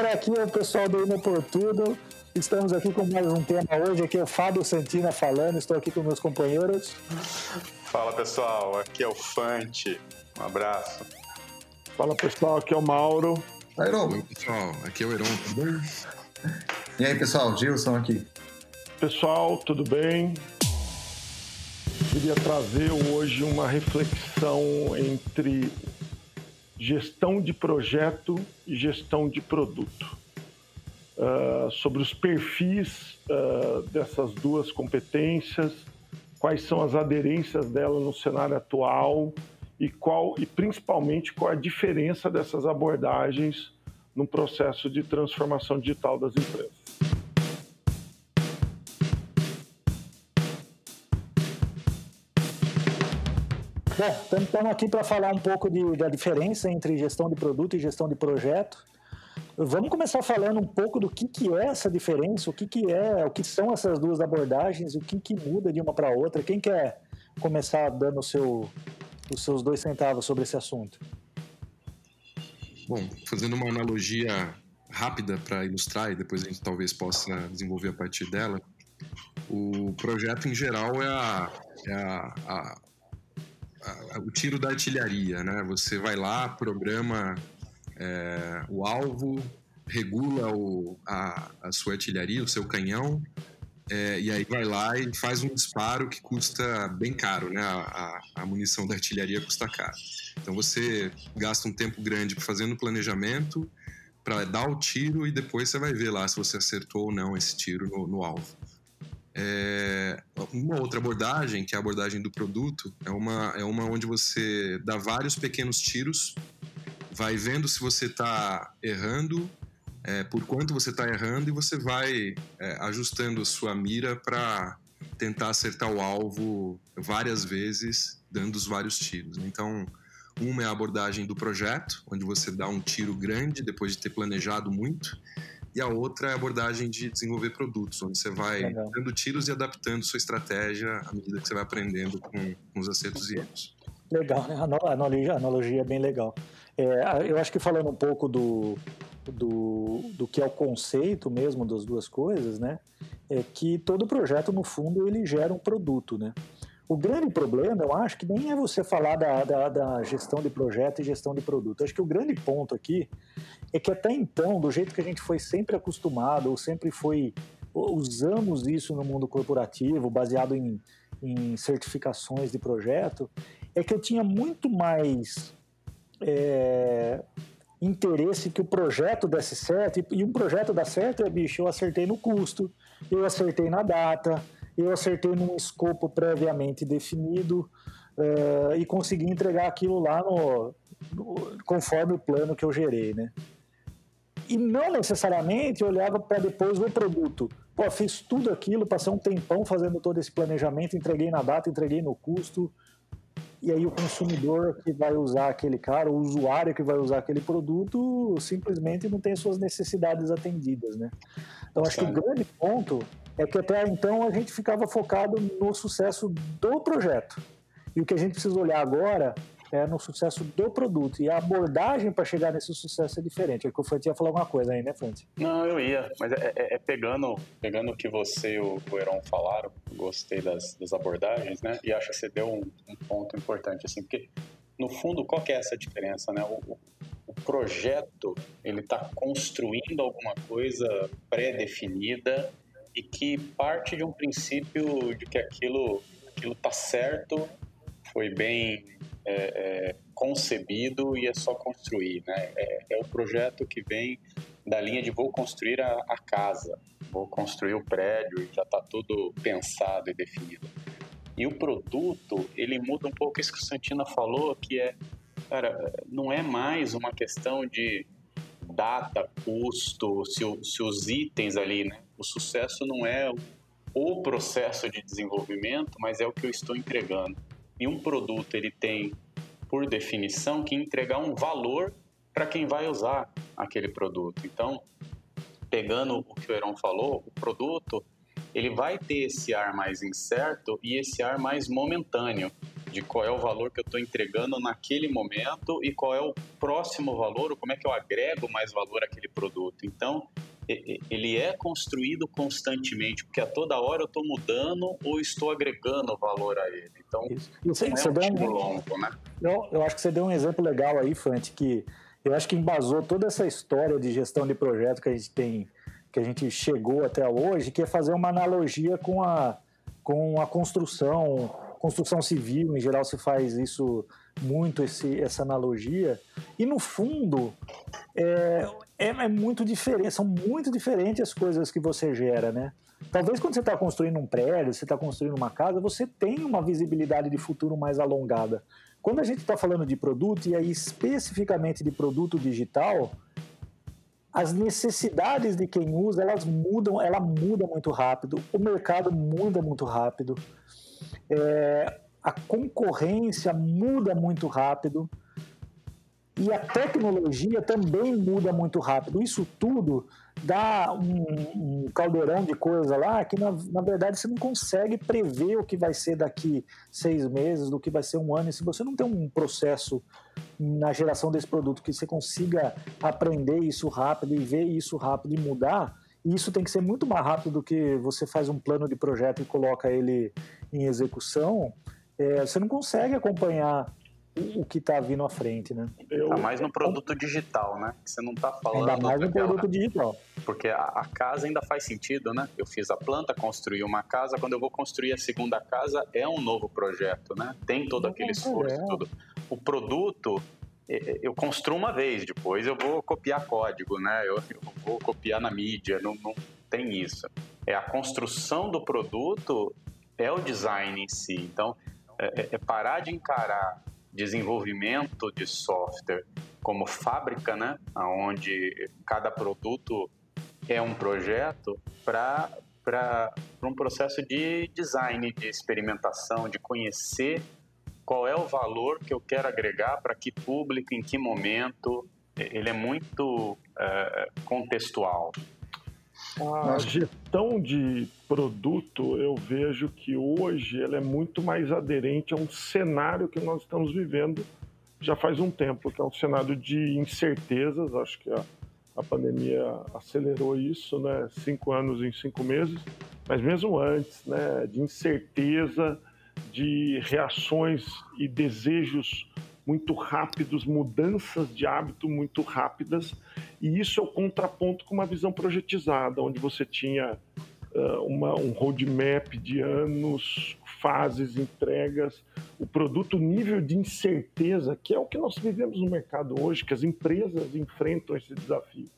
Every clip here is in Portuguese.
Galera, aqui é o pessoal do Inoportuno. Estamos aqui com mais um tema hoje. Aqui é o Fábio Santina falando. Estou aqui com meus companheiros. Fala pessoal, aqui é o Fante. Um abraço. Fala pessoal, aqui é o Mauro. Airon. Oi, pessoal, aqui é o Heron, tudo bem? E aí, pessoal, Gilson aqui. Pessoal, tudo bem? Queria trazer hoje uma reflexão entre gestão de projeto e gestão de produto. Uh, sobre os perfis uh, dessas duas competências, quais são as aderências dela no cenário atual e qual e principalmente qual a diferença dessas abordagens no processo de transformação digital das empresas. Bom, estamos aqui para falar um pouco de, da diferença entre gestão de produto e gestão de projeto. Vamos começar falando um pouco do que, que é essa diferença, o que, que é, o que são essas duas abordagens, o que, que muda de uma para outra. Quem quer começar dando seu, os seus dois centavos sobre esse assunto? Bom, fazendo uma analogia rápida para ilustrar e depois a gente talvez possa desenvolver a partir dela, o projeto em geral é, a, é a, a, o tiro da artilharia, né? Você vai lá, programa é, o alvo, regula o, a, a, sua artilharia, o seu canhão, é, e aí vai lá e faz um disparo que custa bem caro, né? A, a, a munição da artilharia custa caro. Então você gasta um tempo grande fazendo planejamento para dar o tiro e depois você vai ver lá se você acertou ou não esse tiro no, no alvo. É, uma outra abordagem, que é a abordagem do produto, é uma, é uma onde você dá vários pequenos tiros, vai vendo se você está errando, é, por quanto você está errando, e você vai é, ajustando a sua mira para tentar acertar o alvo várias vezes, dando os vários tiros. Então, uma é a abordagem do projeto, onde você dá um tiro grande depois de ter planejado muito, e a outra é a abordagem de desenvolver produtos, onde você vai Legal. dando tiros e adaptando sua estratégia à medida que você vai aprendendo com, com os acertos e erros. Legal, né? A analogia, a analogia é bem legal. É, eu acho que falando um pouco do, do, do que é o conceito mesmo das duas coisas, né? É que todo projeto, no fundo, ele gera um produto, né? O grande problema, eu acho que nem é você falar da, da, da, gestão de projeto e gestão de produto. Eu acho que o grande ponto aqui é que até então, do jeito que a gente foi sempre acostumado, ou sempre foi. Usamos isso no mundo corporativo, baseado em, em certificações de projeto, é que eu tinha muito mais é, interesse que o projeto desse certo, e um projeto dá certo é, bicho, eu acertei no custo, eu acertei na data, eu acertei num escopo previamente definido uh, e consegui entregar aquilo lá no, no, conforme o plano que eu gerei, né? E não necessariamente olhava para depois o produto. Pô, fiz tudo aquilo, passei um tempão fazendo todo esse planejamento, entreguei na data, entreguei no custo, e aí o consumidor que vai usar aquele cara, o usuário que vai usar aquele produto, simplesmente não tem suas necessidades atendidas, né? Então acho que o grande ponto é que até então a gente ficava focado no sucesso do projeto. E o que a gente precisa olhar agora é no sucesso do produto. E a abordagem para chegar nesse sucesso é diferente. É que o Fante ia falar alguma coisa aí, né, Fante? Não, eu ia. Mas é, é, é pegando, pegando o que você e o, o Heron falaram, gostei das, das, abordagens, né? E acho que você deu um, um, ponto importante, assim, porque no fundo, qual que é essa diferença, né? O, o projeto, ele está construindo alguma coisa pré-definida e que parte de um princípio de que aquilo aquilo está certo, foi bem é, é, concebido e é só construir, né? É, é, o projeto que vem da linha de vou construir a, a casa, vou construir o prédio e já está tudo pensado e definido. E o produto, ele muda um pouco isso que o Santina falou, que é, cara, não é mais uma questão de data, custo, se, se os itens ali, né? O sucesso não é o processo de desenvolvimento, mas é o que eu estou entregando. E um produto ele tem, por definição, que entregar um valor para quem vai usar aquele produto. Então, pegando o que o Heron falou, o produto ele vai ter esse ar mais incerto e esse ar mais momentâneo. de qual é o valor que eu estou entregando naquele momento e qual é o próximo valor, ou como é que eu agrego mais valor àquele produto. Então, ele é construído constantemente, porque a toda hora eu estou mudando ou estou agregando valor a ele. Então, Isso. Isso, é um um, longo, né? Eu, eu acho que você deu um exemplo legal aí, Fante, que eu acho que embasou toda essa história de gestão de projeto que a gente tem, que a gente chegou até hoje, que é fazer uma analogia com a, com a construção, construção civil, em geral se faz isso muito, esse, essa analogia, e no fundo é, é, é muito diferente, são muito diferentes as coisas que você gera, né? Talvez quando você está construindo um prédio, você está construindo uma casa, você tem uma visibilidade de futuro mais alongada. Quando a gente está falando de produto, e aí especificamente de produto digital, as necessidades de quem usa, elas mudam, ela muda muito rápido, o mercado muda muito rápido, é, a concorrência muda muito rápido e a tecnologia também muda muito rápido. Isso tudo dá um, um caldeirão de coisa lá que, na, na, verdade, você não consegue prever o que vai ser daqui seis meses, do que vai ser um ano. E se você não tem um processo na geração desse produto que você consiga aprender isso rápido e ver isso rápido e mudar, isso tem que ser muito mais rápido do que você faz um plano de projeto e coloca ele em execução. É, você não consegue acompanhar o que está vindo à frente, né? Ainda mais no produto digital, né? Que você não está falando. Ainda mais no produto digital. Porque a, a, casa ainda faz sentido, né? Eu fiz a planta, construí uma casa. Quando eu vou construir a segunda casa, é um novo projeto, né? Tem todo é aquele esforço, é. tudo. O produto eu construo uma vez, depois eu vou copiar código, né? Eu, eu vou copiar na mídia, não, não tem isso. É a construção do produto é o design em si. Então, é, é, é parar de encarar desenvolvimento de software como fábrica, né, onde cada produto é um projeto para para um processo de design, de experimentação, de conhecer qual é o valor que eu quero agregar para que público, em que momento. Ele é muito é, contextual. A gestão de produto, eu vejo que hoje ela é muito mais aderente a um cenário que nós estamos vivendo já faz um tempo, que é um cenário de incertezas. Acho que a, a pandemia acelerou isso, né? Cinco anos em cinco meses, mas mesmo antes, né? De incerteza, de reações e desejos muito rápidos, mudanças de hábito muito rápidas, e isso é o contraponto com uma visão projetizada, onde você tinha uh, uma, um roadmap de anos, fases, entregas, o produto, o nível de incerteza, que é o que nós vivemos no mercado hoje, que as empresas enfrentam esse desafio,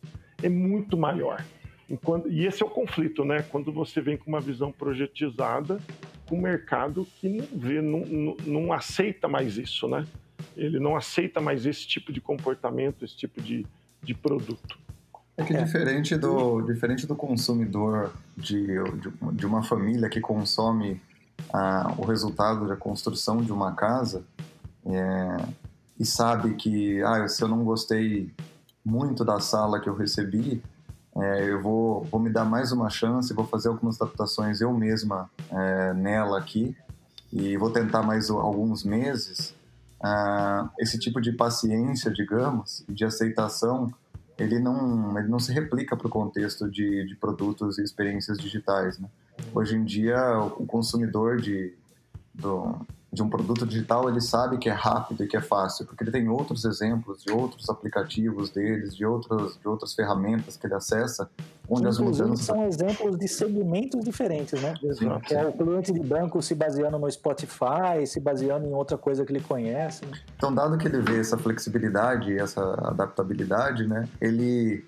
é muito maior. Enquanto, e esse é o conflito, né? Quando você vem com uma visão projetizada, com mercado que não vê, não, não, não aceita mais isso, né? Ele não aceita mais esse tipo de comportamento, esse tipo de, de produto. É que é. diferente do, diferente do consumidor de, de, de uma família que consome ah, o resultado da construção de uma casa é, e sabe que ah, se eu não gostei muito da sala que eu recebi, é, eu vou, vou me dar mais uma chance, vou fazer algumas adaptações eu mesma é, nela aqui e vou tentar mais alguns meses. Ah, esse tipo de paciência, digamos, de aceitação ele não, ele não se replica para o contexto de, de produtos e experiências digitais. Né? Hoje em dia, o consumidor de, do, de um produto digital, ele sabe que é rápido e que é fácil, porque ele tem outros exemplos de outros aplicativos deles, de outras, de outras ferramentas que ele acessa, onde as mudanças... são exemplos de segmentos diferentes, né? Exato. Que é o cliente de banco se baseando no Spotify, se baseando em outra coisa que ele conhece. Né? Então, dado que ele vê essa flexibilidade, essa adaptabilidade, né? Ele,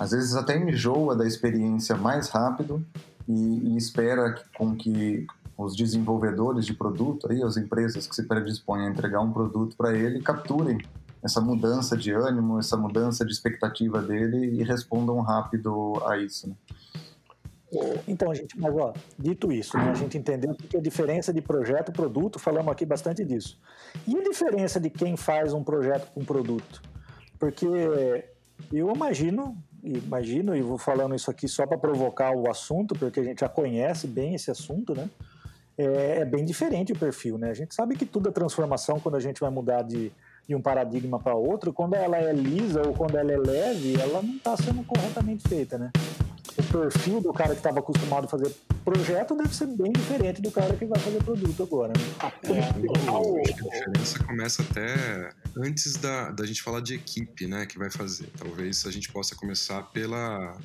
às vezes, até enjoa da experiência mais rápido e, e espera com que os desenvolvedores de produto, aí, as empresas que se predispõem a entregar um produto para ele, capturem essa mudança de ânimo, essa mudança de expectativa dele e respondam rápido a isso. Né? Então, gente, mas ó, dito isso, né, a gente entendeu que a diferença de projeto e produto, falamos aqui bastante disso. E a diferença de quem faz um projeto com produto? Porque eu imagino, imagino, e vou falando isso aqui só para provocar o assunto, porque a gente já conhece bem esse assunto, né? É, é, bem diferente o perfil, né? A gente sabe que tudo é transformação quando a gente vai mudar de, de um paradigma para outro. Quando ela é lisa ou quando ela é leve, ela não está sendo corretamente feita, né? O perfil do cara que estava acostumado a fazer projeto deve ser bem diferente do cara que vai fazer produto agora. Né? É, a diferença começa até antes da, da gente falar de equipe, né, que vai fazer. Talvez a gente possa começar pela,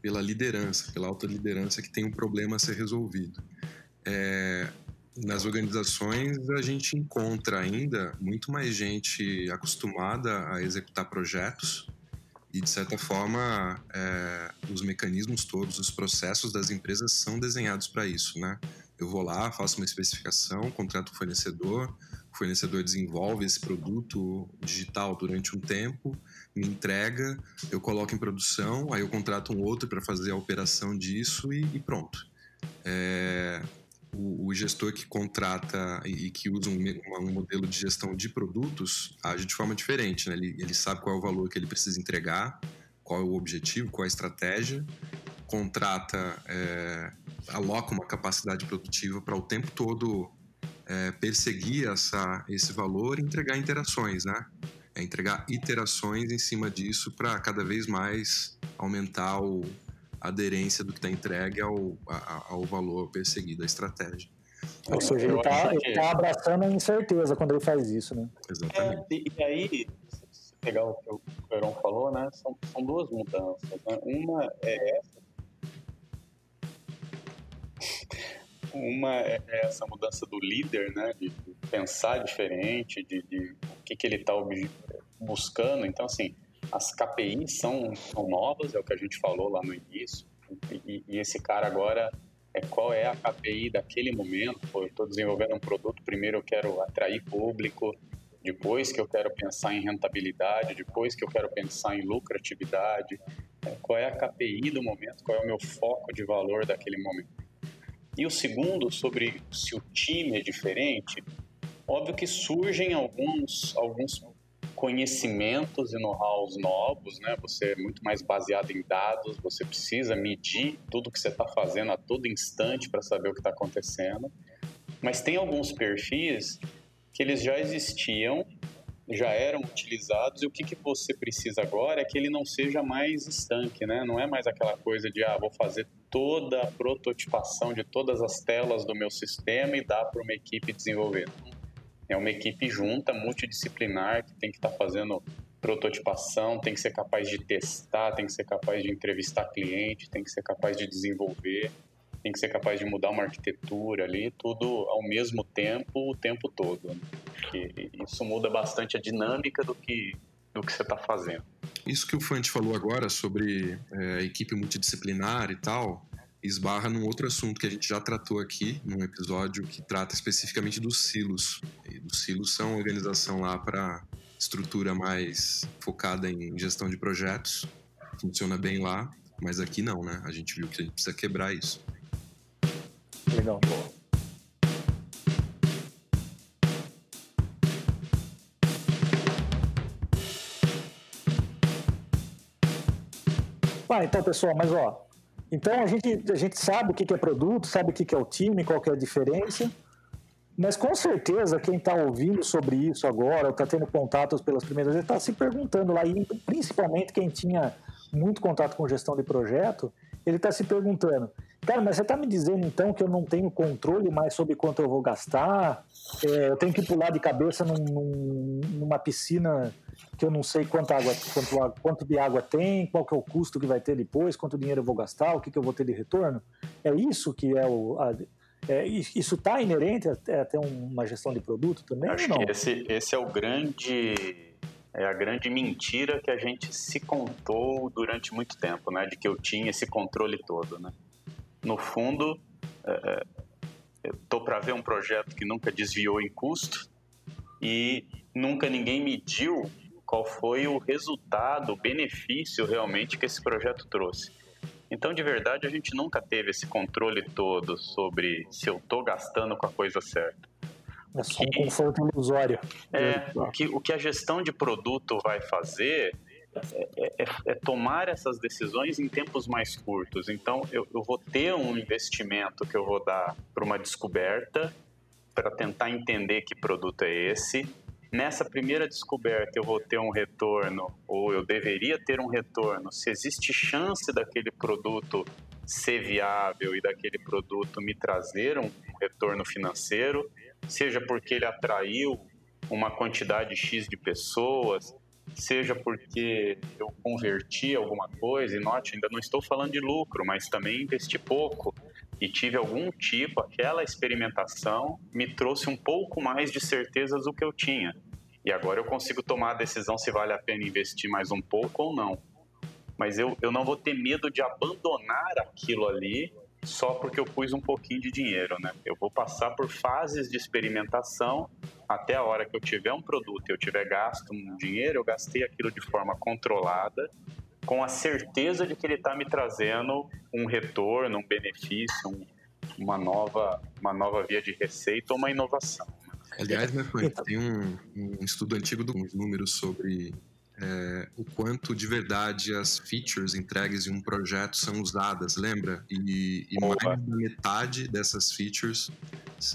pela liderança, pela alta liderança que tem um problema a ser resolvido é, nas organizações a gente encontra ainda muito mais gente acostumada a executar projetos e de certa forma é, os mecanismos todos, os processos das empresas são desenhados para isso, né? Eu vou lá, faço uma especificação, contrato o fornecedor, o fornecedor desenvolve esse produto digital durante um tempo, me entrega, eu coloco em produção, aí eu contrato um outro para fazer a operação disso e, e pronto. É, o, o gestor que contrata e, que usa um, um, modelo de gestão de produtos age de forma diferente. Né? Ele, ele sabe qual é o valor que ele precisa entregar, qual é o objetivo, qual é a estratégia, contrata, é, aloca uma capacidade produtiva para o tempo todo é, perseguir essa, esse valor e entregar interações, né? É entregar iterações em cima disso para cada vez mais aumentar o, aderência do que está entregue ao, ao valor perseguido, à estratégia. Ou seja, ele está que... tá abraçando a incerteza quando ele faz isso, né? Exatamente. É, e, aí, se pegar o que o Heron falou, né, são, são duas mudanças. Né? Uma é essa. Uma é essa mudança do líder, né, de pensar diferente, de, de o que, que ele está buscando. Então, assim, as KPIs são, são novas, é o que a gente falou lá no início, e, e esse cara agora é qual é a KPI daquele momento. Pô, eu estou desenvolvendo um produto, primeiro eu quero atrair público, depois que eu quero pensar em rentabilidade, depois que eu quero pensar em lucratividade, é, qual é a KPI do momento, qual é o meu foco de valor daquele momento. E o segundo, sobre se o time é diferente, óbvio que surgem alguns, alguns conhecimentos e know-hows novos, né? Você é muito mais baseado em dados, você precisa medir tudo que você está fazendo a todo instante para saber o que está acontecendo. Mas tem alguns perfis que eles já existiam, já eram utilizados e o que, que você precisa agora é que ele não seja mais estanque, né? Não é mais aquela coisa de, ah, vou fazer toda a prototipação de todas as telas do meu sistema e dar para uma equipe desenvolver é uma equipe junta, multidisciplinar, que tem que estar tá fazendo prototipação, tem que ser capaz de testar, tem que ser capaz de entrevistar cliente, tem que ser capaz de desenvolver, tem que ser capaz de mudar uma arquitetura ali, tudo ao mesmo tempo, o tempo todo. Né? isso muda bastante a dinâmica do que, do que você está fazendo. Isso que o Fante falou agora sobre é, equipe multidisciplinar e tal, esbarra num outro assunto que a gente já tratou aqui, num episódio que trata especificamente dos silos. E os silos são uma organização lá para estrutura mais focada em gestão de projetos. Funciona bem lá, mas aqui não, né? A gente viu que a gente precisa quebrar isso. Legal. Ah, então, pessoal, mas ó, então a gente, a gente sabe o que é produto, sabe o que é o time, qual é a diferença, mas com certeza quem está ouvindo sobre isso agora, está tendo contatos pelas primeiras vezes, está se perguntando lá, e principalmente quem tinha muito contato com gestão de projeto, ele está se perguntando, cara, mas você está me dizendo então que eu não tenho controle mais sobre quanto eu vou gastar, é, eu tenho que pular de cabeça num, numa piscina que eu não sei quanta água, quanto, quanto de água tem, qual que é o custo que vai ter depois, quanto dinheiro eu vou gastar, o que, que eu vou ter de retorno. É isso que é o. A, é, isso está inerente até, uma gestão de produto também? Acho não? que esse, esse é o grande. É a grande mentira que a gente se contou durante muito tempo, né? De que eu tinha esse controle todo, né? No fundo, é, é estou para ver um projeto que nunca desviou em custo e nunca ninguém mediu qual foi o resultado, o benefício realmente que esse projeto trouxe. Então, de verdade, a gente nunca teve esse controle todo sobre se eu estou gastando com a coisa certa. É só um conforto ilusório. É, o que, o que a gestão de produto vai fazer é, é, é, tomar essas decisões em tempos mais curtos. Então, eu, eu vou ter um investimento que eu vou dar para uma descoberta, para tentar entender que produto é esse. Nessa primeira descoberta, eu vou ter um retorno, ou eu deveria ter um retorno, se existe chance daquele produto ser viável e daquele produto me trazer um retorno financeiro, seja porque ele atraiu uma quantidade X de pessoas, seja porque eu converti alguma coisa, e note, ainda não estou falando de lucro, mas também investi pouco e tive algum tipo, aquela experimentação me trouxe um pouco mais de certezas do que eu tinha. E agora eu consigo tomar a decisão se vale a pena investir mais um pouco ou não. Mas eu, eu não vou ter medo de abandonar aquilo ali só porque eu pus um pouquinho de dinheiro, né? Eu vou passar por fases de experimentação até a hora que eu tiver um produto, eu tiver gasto um dinheiro, eu gastei aquilo de forma controlada, com a certeza de que ele está me trazendo um retorno, um benefício, um, uma nova, uma nova via de receita ou uma inovação. Aliás, né, tem um, um estudo antigo dos números sobre é, o quanto de verdade as features entregues em um projeto são usadas, lembra? E, e mais da metade dessas features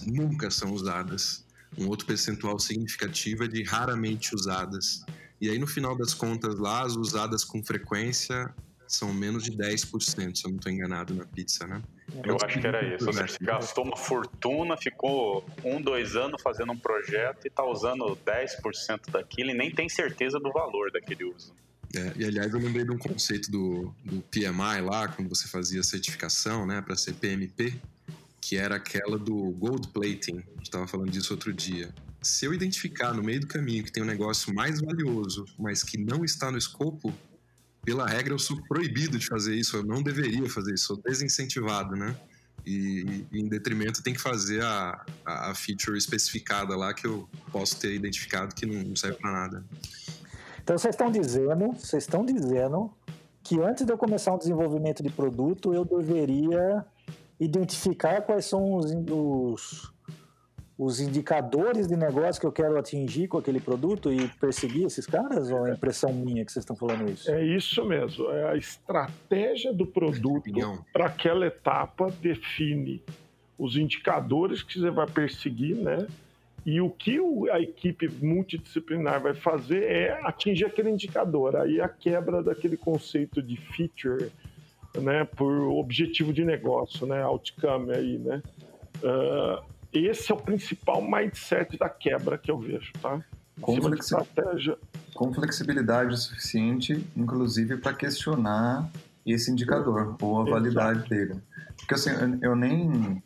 nunca são usadas. Um outro percentual significativo é de raramente usadas. E aí, no final das contas, lá, as usadas com frequência são menos de 10%, se eu não estou enganado, na pizza, né? Eu acho que era isso. Você gastou uma fortuna, ficou um, dois anos fazendo um projeto e está usando 10% daquilo e nem tem certeza do valor daquele uso. É, e aliás, eu lembrei de um conceito do, do PMI lá, quando você fazia certificação, né, para ser PMP, que era aquela do gold plating. A gente estava falando disso outro dia. Se eu identificar no meio do caminho que tem um negócio mais valioso, mas que não está no escopo, pela regra, eu sou proibido de fazer isso, eu não deveria fazer isso, sou desincentivado, né? E, e em detrimento tem que fazer a, a, feature especificada lá que eu posso ter identificado que não serve para nada. Então vocês estão dizendo, vocês estão dizendo que antes de eu começar um desenvolvimento de produto, eu deveria identificar quais são os, os os indicadores de negócio que eu quero atingir com aquele produto e perseguir esses caras? Ou é impressão minha que vocês estão falando isso? É isso mesmo. É a estratégia do produto para aquela etapa define os indicadores que você vai perseguir, né? E o que a equipe multidisciplinar vai fazer é atingir aquele indicador. Aí a quebra daquele conceito de feature, né, por objetivo de negócio, né, outcome aí, né? Uh, esse é o principal mindset da quebra que eu vejo, tá? Com, flexi... com flexibilidade suficiente, inclusive para questionar esse indicador ou a validade dele. Porque assim, eu nem,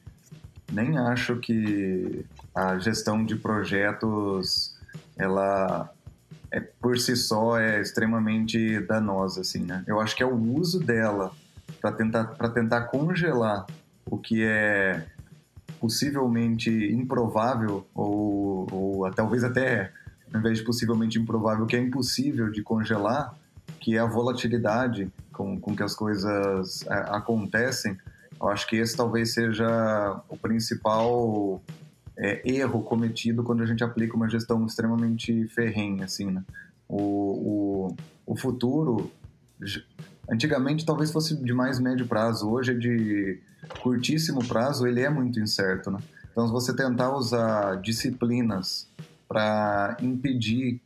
nem acho que a gestão de projetos ela é, por si só é extremamente danosa assim, né? Eu acho que é o uso dela para tentar para tentar congelar o que é possivelmente improvável, ou, ou talvez até, ao invés de possivelmente improvável, que é impossível de congelar, que é a volatilidade com, com que as coisas é, acontecem, eu acho que esse talvez seja o principal é, erro cometido quando a gente aplica uma gestão extremamente ferrenha, assim, né? O, o, o futuro, antigamente talvez fosse de mais médio prazo, hoje é de curtíssimo prazo, ele é muito incerto, né? Então, se você tentar usar disciplinas para impedir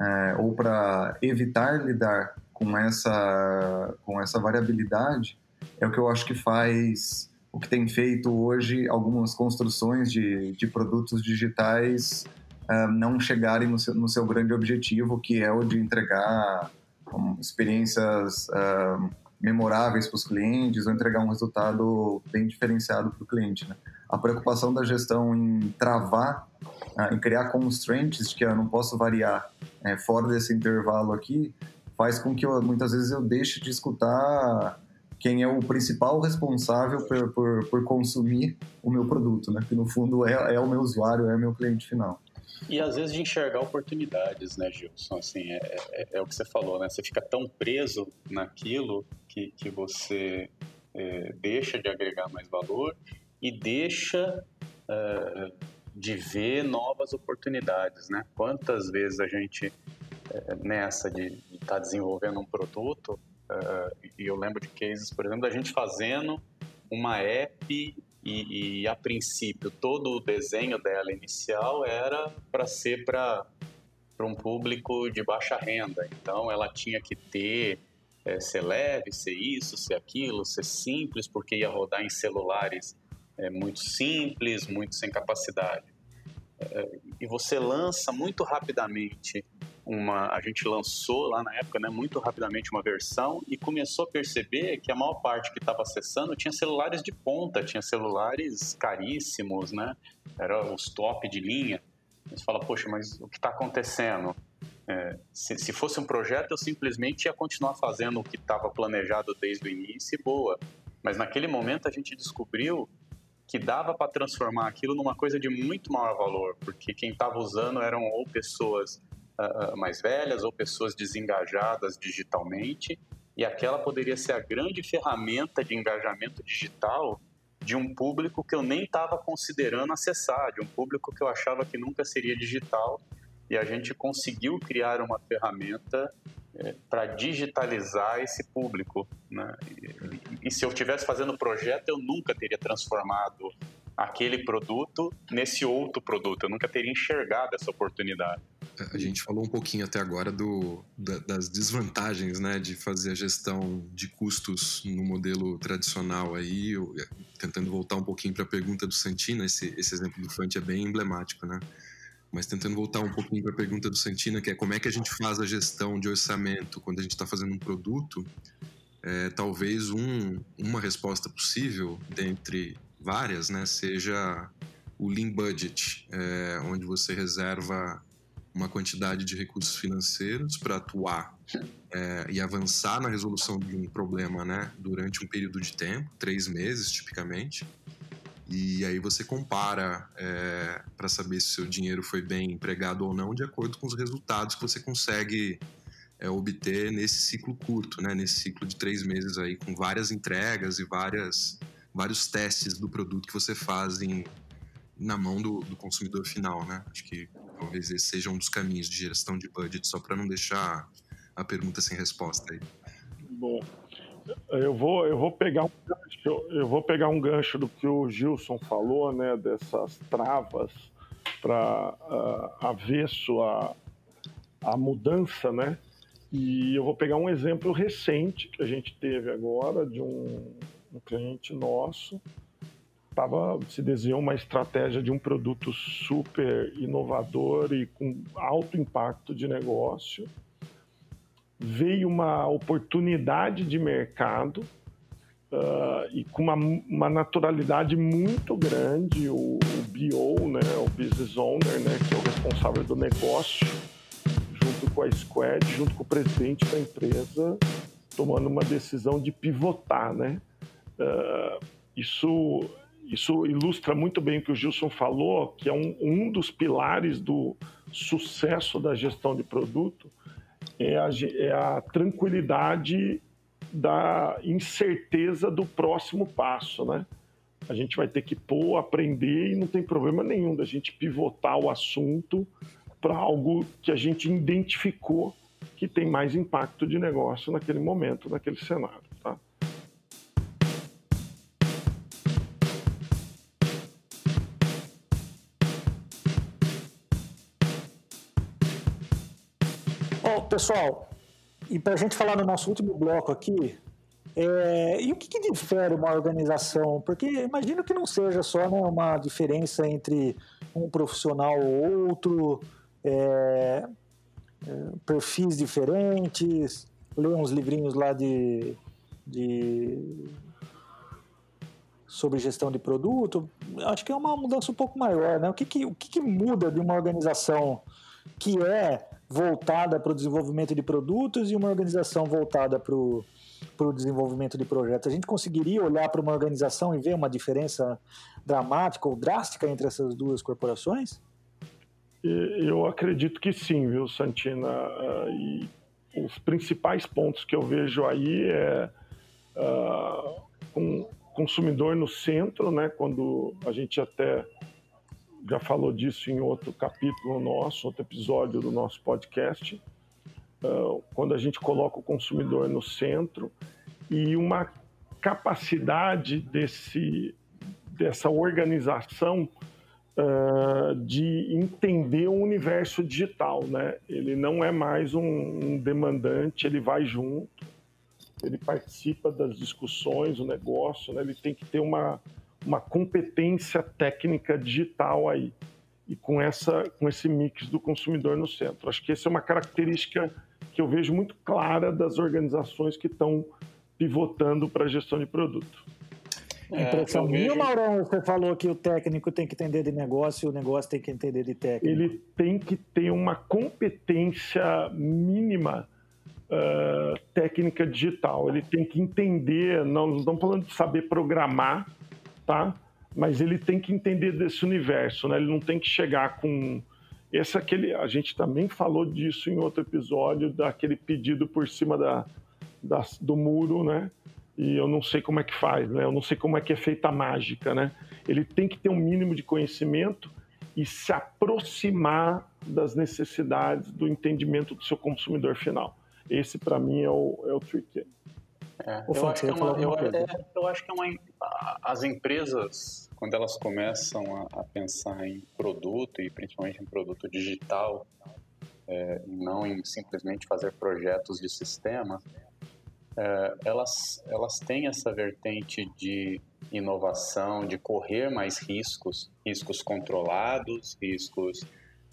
é, ou para evitar lidar com essa, com essa variabilidade, é o que eu acho que faz o que tem feito hoje algumas construções de, de produtos digitais uh, não chegarem no seu, no seu grande objetivo, que é o de entregar experiências uh, memoráveis para os clientes ou entregar um resultado bem diferenciado para o cliente. Né? A preocupação da gestão em travar, uh, em criar constraints que eu não posso variar é, fora desse intervalo aqui, faz com que eu, muitas vezes eu deixe de escutar quem é o principal responsável por, por, por consumir o meu produto, né? que no fundo é, é o meu usuário, é o meu cliente final. E às vezes de enxergar oportunidades, né, Gilson? Assim, é, é, é, o que você falou, né? Você fica tão preso naquilo que, que você é, deixa de agregar mais valor e deixa é, de ver novas oportunidades, né? Quantas vezes a gente, é, nessa de, está desenvolvendo um produto, uh, e eu lembro de cases, por exemplo, da gente fazendo uma app e, e, a princípio todo o desenho dela inicial era para ser para um público de baixa renda. Então ela tinha que ter é, ser leve, ser isso, ser aquilo, ser simples, porque ia rodar em celulares é, muito simples, muito sem capacidade. É, e você lança muito rapidamente uma. A gente lançou lá na época, né, muito rapidamente uma versão e começou a perceber que a maior parte que estava acessando tinha celulares de ponta, tinha celulares caríssimos, né? Era os top de linha. Você fala, poxa, mas o que está acontecendo? É, se, se, fosse um projeto, eu simplesmente ia continuar fazendo o que estava planejado desde o início e boa. Mas naquele momento a gente descobriu que dava para transformar aquilo numa coisa de muito maior valor, porque quem estava usando eram ou pessoas uh, mais velhas ou pessoas desengajadas digitalmente, e aquela poderia ser a grande ferramenta de engajamento digital de um público que eu nem estava considerando acessar, de um público que eu achava que nunca seria digital, e a gente conseguiu criar uma ferramenta é, para digitalizar esse público. Né? E, e, se eu estivesse fazendo o projeto, eu nunca teria transformado aquele produto nesse outro produto, eu nunca teria enxergado essa oportunidade. A gente falou um pouquinho até agora do, da, das desvantagens né, de fazer a gestão de custos no modelo tradicional aí, eu, tentando voltar um pouquinho para a pergunta do Santina, esse, esse exemplo do Fante é bem emblemático, né? Mas tentando voltar um pouquinho para a pergunta do Santina, que é como é que a gente faz a gestão de orçamento quando a gente está fazendo um produto, é, talvez um, uma resposta possível, dentre várias, né, seja o Lean Budget, é, onde você reserva uma quantidade de recursos financeiros para atuar é, e avançar na resolução de um problema né, durante um período de tempo, três meses tipicamente, e aí você compara é, para saber se o seu dinheiro foi bem empregado ou não, de acordo com os resultados que você consegue é, obter nesse ciclo curto, né? nesse ciclo de três meses aí, com várias entregas e várias, vários testes do produto que você faz em, na mão do, do consumidor final. Né? Acho que talvez esse seja um dos caminhos de gestão de budget, só para não deixar a pergunta sem resposta aí. Bom, eu vou, eu vou pegar um gancho, eu vou pegar um gancho do que o Gilson falou, né, dessas travas para uh, avesso a, a mudança, né? E eu vou pegar um exemplo recente que a gente teve agora de um, um cliente nosso tava, se desenhou uma estratégia de um produto super inovador e com alto impacto de negócio veio uma oportunidade de mercado uh, e com uma, uma, naturalidade muito grande. O, o BO, né, o Business Owner, né, que é o responsável do negócio, junto com a Squad, junto com o presidente da empresa, tomando uma decisão de pivotar. Né? Uh, isso, isso ilustra muito bem o que o Gilson falou, que é um, um dos pilares do sucesso da gestão de produto, é a, é a tranquilidade da incerteza do próximo passo, né? A gente vai ter que pôr, aprender e não tem problema nenhum da gente pivotar o assunto para algo que a gente identificou que tem mais impacto de negócio naquele momento, naquele cenário. Pessoal, e para a gente falar no nosso último bloco aqui, é, e o que, que, difere uma organização? Porque imagino que não seja só né, uma diferença entre um profissional ou outro, é, é, perfis diferentes, ler uns livrinhos lá de, de sobre gestão de produto. Acho que é uma mudança um pouco maior, né? O que, que, o que, que muda de uma organização que é voltada para o desenvolvimento de produtos e uma organização voltada para o para o desenvolvimento de projetos. A gente conseguiria olhar para uma organização e ver uma diferença dramática ou drástica entre essas duas corporações? Eu acredito que sim, viu, Santina? E os principais pontos que eu vejo aí é uh, um consumidor no centro, né? Quando a gente até já falou disso em outro capítulo nosso, outro episódio do nosso podcast. uh, quando a gente coloca o consumidor no centro e uma capacidade desse, dessa organização uh, de entender o universo digital, né? Ele não é mais um, um demandante, ele vai junto, ele participa das discussões, o negócio, né? Ele tem que ter uma, uma competência técnica digital aí e com essa com esse mix do consumidor no centro. Acho que essa é uma característica que eu vejo muito clara das organizações que estão pivotando para a gestão de produto. É, impressão minha, vejo... Maurão, você falou que o técnico tem que entender de negócio e o negócio tem que entender de técnico. Ele tem que ter uma competência mínima uh, técnica digital. Ele tem que entender, não, não estamos falando de saber programar, tá? Mas ele tem que entender desse universo, né? Ele não tem que chegar com esse aquele, a gente também falou disso em outro episódio daquele pedido por cima da, da do muro, né? e eu não sei como é que faz, né? Eu não sei como é que é feita a mágica, né? Ele tem que ter um mínimo de conhecimento e se aproximar das necessidades do entendimento do seu consumidor final. Esse, para mim, é o, é o trick. É, eu, acho que é uma, eu, é, eu, acho que é uma, as empresas, quando elas começam a, a pensar em produto, e principalmente em produto digital, é, não em simplesmente fazer projetos de sistema, é, elas, elas têm essa vertente de inovação, de correr mais riscos, riscos controlados, riscos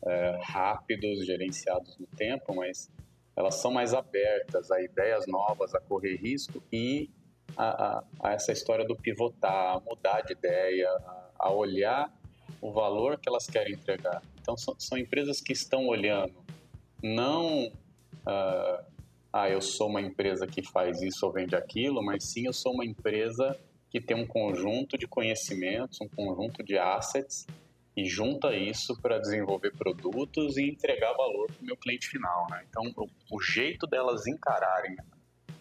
é, rápidos, gerenciados no tempo, mas elas são mais abertas a ideias novas, a correr risco e a, a, a essa história do pivotar, a mudar de ideia, a, a, olhar o valor que elas querem entregar. Então, são, são empresas que estão olhando não uh, ah, eu sou uma empresa que faz isso ou vende aquilo, mas sim eu sou uma empresa que tem um conjunto de conhecimentos, um conjunto de assets e junta isso para desenvolver produtos e entregar valor para o meu cliente final. Né? Então, o, o jeito delas encararem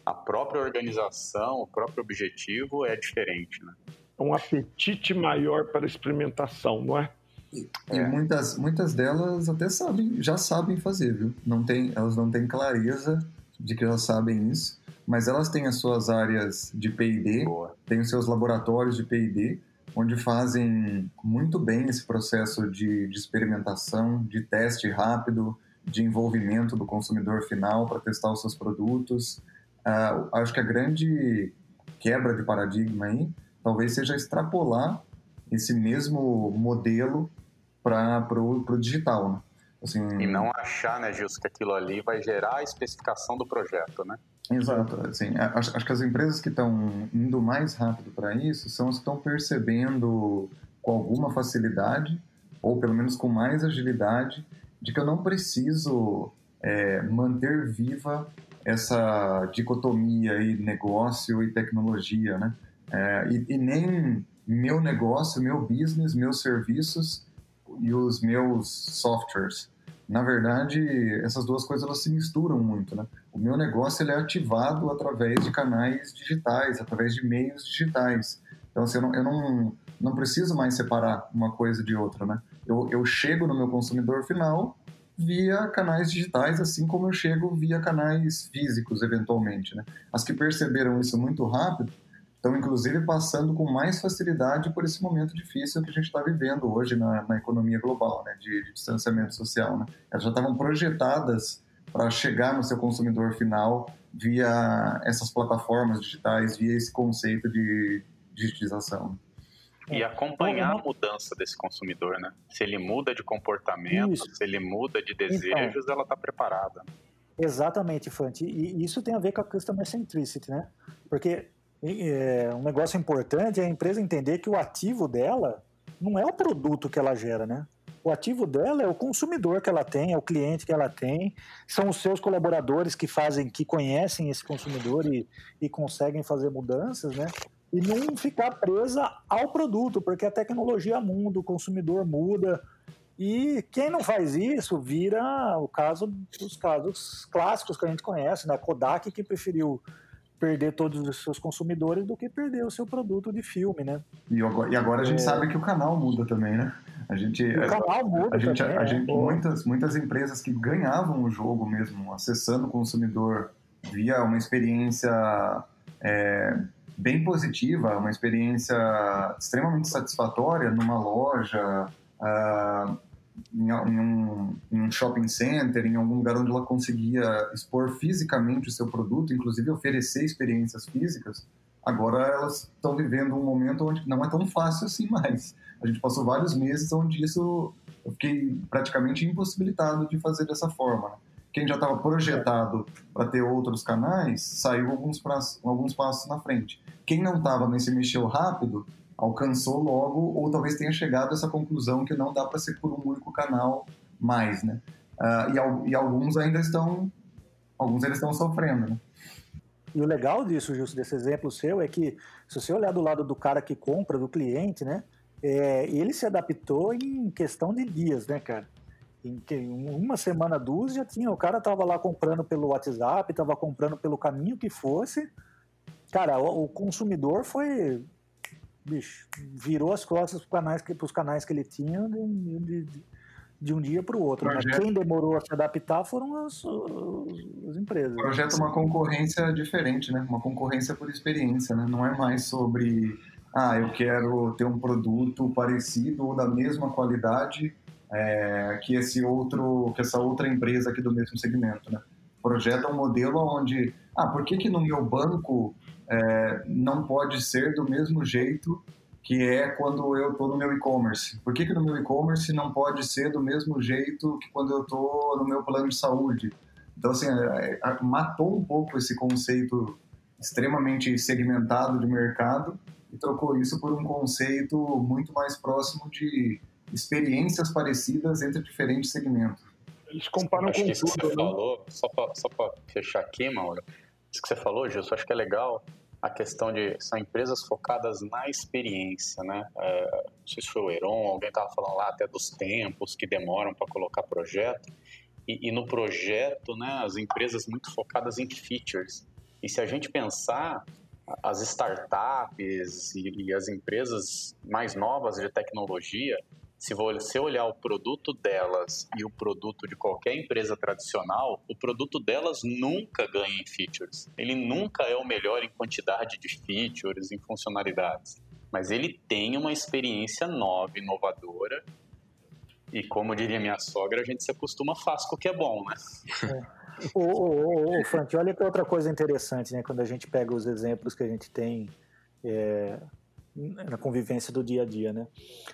a própria organização, o próprio objetivo é diferente. Né? Um apetite maior para experimentação, não é? E é. muitas, muitas delas até sabem, já sabem fazer, viu? Não tem, elas não têm clareza de que elas sabem isso, mas elas têm as suas áreas de P&D, têm os seus laboratórios de P&D, onde fazem muito bem esse processo de, de experimentação, de teste rápido, de envolvimento do consumidor final para testar os seus produtos. Uh, acho que a grande quebra de paradigma aí talvez seja extrapolar esse mesmo modelo para o digital, né? Assim, e não achar, né, Gilson, que aquilo ali vai gerar a especificação do projeto, né? Exato. Assim, acho, acho que as empresas que estão indo mais rápido para isso são as que estão percebendo com alguma facilidade, ou pelo menos com mais agilidade, de que eu não preciso é, manter viva essa dicotomia aí negócio e tecnologia, né? É, e, e nem meu negócio, meu business, meus serviços e os meus softwares na verdade, essas duas coisas elas se misturam muito, né? O meu negócio ele é ativado através de canais digitais, através de meios digitais. Então, assim, eu, não, eu não, não preciso mais separar uma coisa de outra, né? Eu, eu chego no meu consumidor final via canais digitais, assim como eu chego via canais físicos, eventualmente, né? As que perceberam isso muito rápido estão inclusive passando com mais facilidade por esse momento difícil que a gente está vivendo hoje na, na, economia global, né, de, de distanciamento social. Né? Elas já estavam projetadas para chegar no seu consumidor final via essas plataformas digitais, via esse conceito de digitização. E acompanhar a mudança desse consumidor, né? Se ele muda de comportamento, isso. se ele muda de desejos, então, ela está preparada. Exatamente, Fante. E isso tem a ver com a Customer Centricity, né? Porque é, um negócio importante é a empresa entender que o ativo dela não é o produto que ela gera, né? O ativo dela é o consumidor que ela tem, é o cliente que ela tem, são os seus colaboradores que fazem, que conhecem esse consumidor e, e conseguem fazer mudanças, né? E não ficar presa ao produto, porque a tecnologia muda, o consumidor muda. E quem não faz isso vira o caso dos casos clássicos que a gente conhece, né? Kodak que preferiu perder todos os seus consumidores do que perder o seu produto de filme, né? E agora, e agora a gente é... sabe que o canal muda também, né? A gente, o canal muda a gente, também, a né? gente muitas, muitas empresas que ganhavam o jogo mesmo, acessando o consumidor via uma experiência é, bem positiva, uma experiência extremamente satisfatória numa loja, uh, em, um, em, um, shopping center, em algum lugar onde ela conseguia expor fisicamente o seu produto, inclusive oferecer experiências físicas. Agora elas estão vivendo um momento onde não é tão fácil assim mais. A gente passou vários meses onde isso eu fiquei praticamente impossibilitado de fazer dessa forma. Né? Quem já estava projetado para ter outros canais saiu alguns, alguns passos na frente. Quem não estava, mas se mexeu rápido, alcançou logo, ou talvez tenha chegado a essa conclusão que não dá para ser por um único canal mais, né? Uh, e, e, alguns ainda estão, alguns ainda estão sofrendo, né? E o legal disso, Justo, desse exemplo seu, é que se você olhar do lado do cara que compra, do cliente, né? É, ele se adaptou em questão de dias, né, cara? Em, uma semana, duas, já tinha. O cara tava lá comprando pelo WhatsApp, tava comprando pelo caminho que fosse. Cara, o, o consumidor foi bicho, virou as costas para canais, os canais que ele tinha de, de, de um dia para o outro. Mas quem demorou a se adaptar foram as, as empresas. O projeto é uma concorrência diferente, né? Uma concorrência por experiência, né? Não é mais sobre, ah, eu quero ter um produto parecido ou da mesma qualidade é, que esse outro, que essa outra empresa aqui do mesmo segmento, né? É um modelo onde, ah, por que que no meu banco é, não pode ser do mesmo jeito que é quando eu estou no meu e-commerce. Por que, que no meu e-commerce não pode ser do mesmo jeito que quando eu estou no meu plano de saúde? Então, assim, é, é, matou um pouco esse conceito extremamente segmentado de mercado e trocou isso por um conceito muito mais próximo de experiências parecidas entre diferentes segmentos. Eles comparam acho com que isso tudo, que você né? falou, só para fechar aqui, Mauro, isso que você falou, Gilson, acho que é legal a questão de são empresas focadas na experiência, né? É, não sei se foi o Heron, alguém estava falando lá até dos tempos que demoram para colocar projeto. E, e, no projeto, né, as empresas muito focadas em features. E se a gente pensar, as startups e, e as empresas mais novas de tecnologia, se você olhar o produto delas e o produto de qualquer empresa tradicional, o produto delas nunca ganha em features. Ele nunca é o melhor em quantidade de features, em funcionalidades. Mas ele tem uma experiência nova, inovadora. E como diria minha sogra, a gente se acostuma fácil com o que é bom, né? É. Ô, ô, Frank, olha que outra coisa interessante, né? Quando a gente pega os exemplos que a gente tem é, na convivência do dia a dia, né?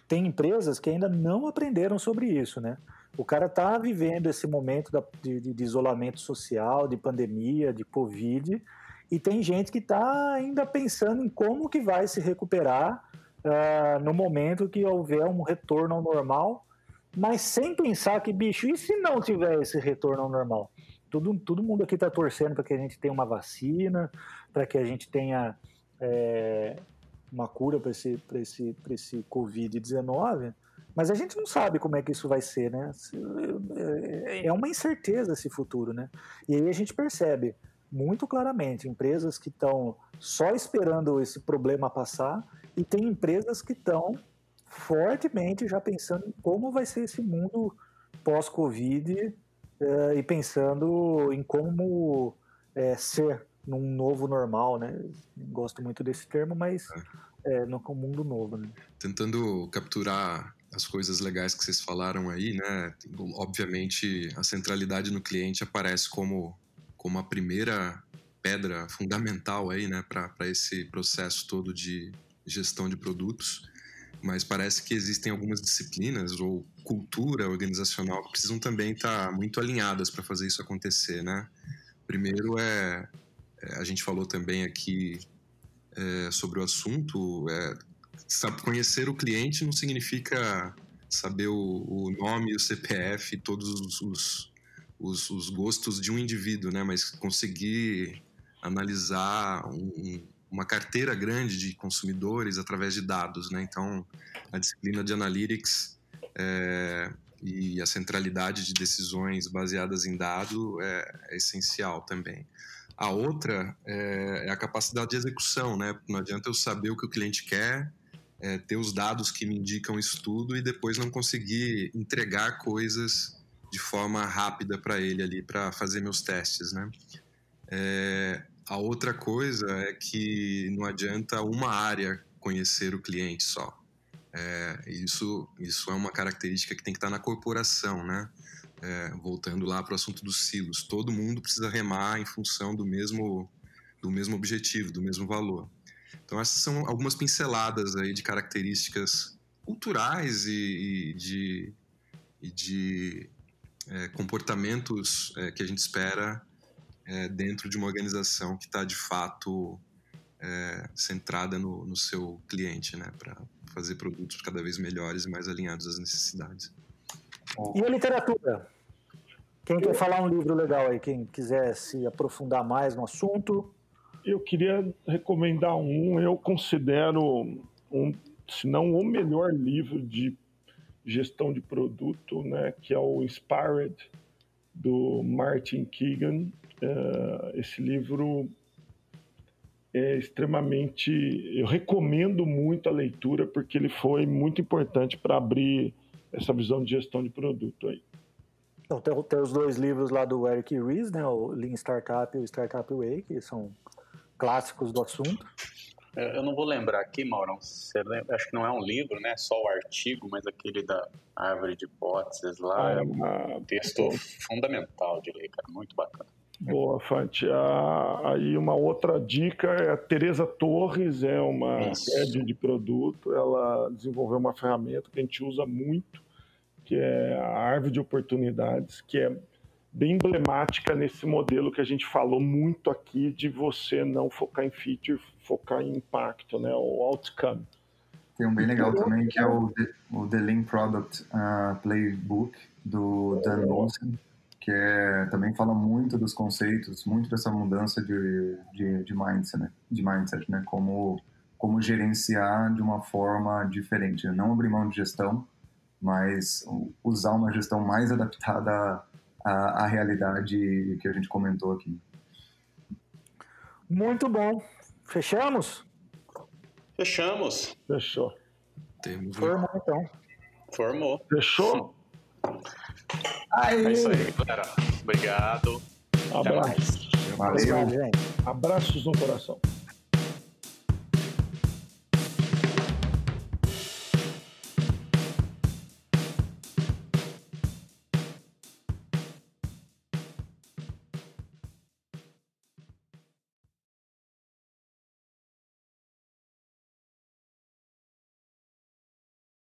Tem empresas que ainda não aprenderam sobre isso, né? O cara está vivendo esse momento de, de, isolamento social, de pandemia, de Covid, e tem gente que está ainda pensando em como que vai se recuperar uh, no momento que houver um retorno ao normal, mas sem pensar que, bicho, e se não tiver esse retorno ao normal? Todo, todo mundo aqui está torcendo para que a gente tenha uma vacina, para que a gente tenha é, uma cura para esse, esse, esse Covid-19, mas a gente não sabe como é que isso vai ser, né? É, é uma incerteza esse futuro, né? E aí a gente percebe muito claramente empresas que estão só esperando esse problema passar e tem empresas que estão fortemente já pensando em como vai ser esse mundo pós-Covid uh, e pensando em como é, ser num novo normal, né? Gosto muito desse termo, mas é, é no mundo novo, né? Tentando capturar as coisas legais que vocês falaram aí, né? Obviamente, a centralidade no cliente aparece como, como a primeira pedra fundamental aí, né, para esse processo todo de gestão de produtos. Mas parece que existem algumas disciplinas ou cultura organizacional que precisam também estar tá muito alinhadas para fazer isso acontecer, né? Primeiro é é, a gente falou também aqui é, sobre o assunto. É, sabe, conhecer o cliente não significa saber o, o nome, o CPF, todos os, os, os, gostos de um indivíduo, né? Mas conseguir analisar um, uma carteira grande de consumidores através de dados, né? Então, a disciplina de analytics é, e a centralidade de decisões baseadas em dado é, é essencial também. A outra é, é, a capacidade de execução, né? Não adianta eu saber o que o cliente quer é, ter os dados que me indicam estudo e depois não conseguir entregar coisas de forma rápida para ele ali para fazer meus testes, né? É, a outra coisa é que não adianta uma área conhecer o cliente só. É, isso, isso é uma característica que tem que estar na corporação, né? É, voltando lá para o assunto dos silos, todo mundo precisa remar em função do mesmo, do mesmo objetivo, do mesmo valor. Então essas são algumas pinceladas aí de características culturais e, e de, e de é, comportamentos é, que a gente espera é, dentro de uma organização que está de fato é, centrada no, no, seu cliente, né, para fazer produtos cada vez melhores e mais alinhados às necessidades. E a literatura? Quem quer falar um livro legal aí? Quem quiser se aprofundar mais no assunto? Eu queria recomendar um. Eu considero um, se não o melhor livro de gestão de produto, né, que é o Inspired do Martin Keegan. Uh, esse livro é extremamente. Eu recomendo muito a leitura porque ele foi muito importante para abrir essa visão de gestão de produto aí. Então, tem, tem, os dois livros lá do Eric Ries, né, o Lean Startup e o Startup Way, que são clássicos do assunto. Eu não vou lembrar aqui, Maurão, lembra, acho que não é um livro, né? Só o artigo, mas aquele da árvore de hipóteses lá é um texto fundamental de ler, cara, muito bacana. Boa, Fante. Ah, aí uma outra dica é a Tereza Torres, é uma head de produto, ela desenvolveu uma ferramenta que a gente usa muito, que é a árvore de oportunidades, que é bem emblemática nesse modelo que a gente falou muito aqui de você não focar em feature, focar em impacto, né, o outcome. Tem um bem legal também que é o The, o The Lean Product uh, Playbook do Dan Olsen, que é, também fala muito dos conceitos, muito dessa mudança de, de, de mindset, né? de mindset, né? Como, como gerenciar de uma forma diferente, né? não abrir mão de gestão, mas usar uma gestão mais adaptada a, a realidade que a gente comentou aqui. Muito bom. Fechamos? Fechamos. Fechou. Temos Formou, então. Formou. Fechou? Aí. É isso aí, galera. Obrigado. Abraço. Valeu. Obrigado, gente. Abraços no coração.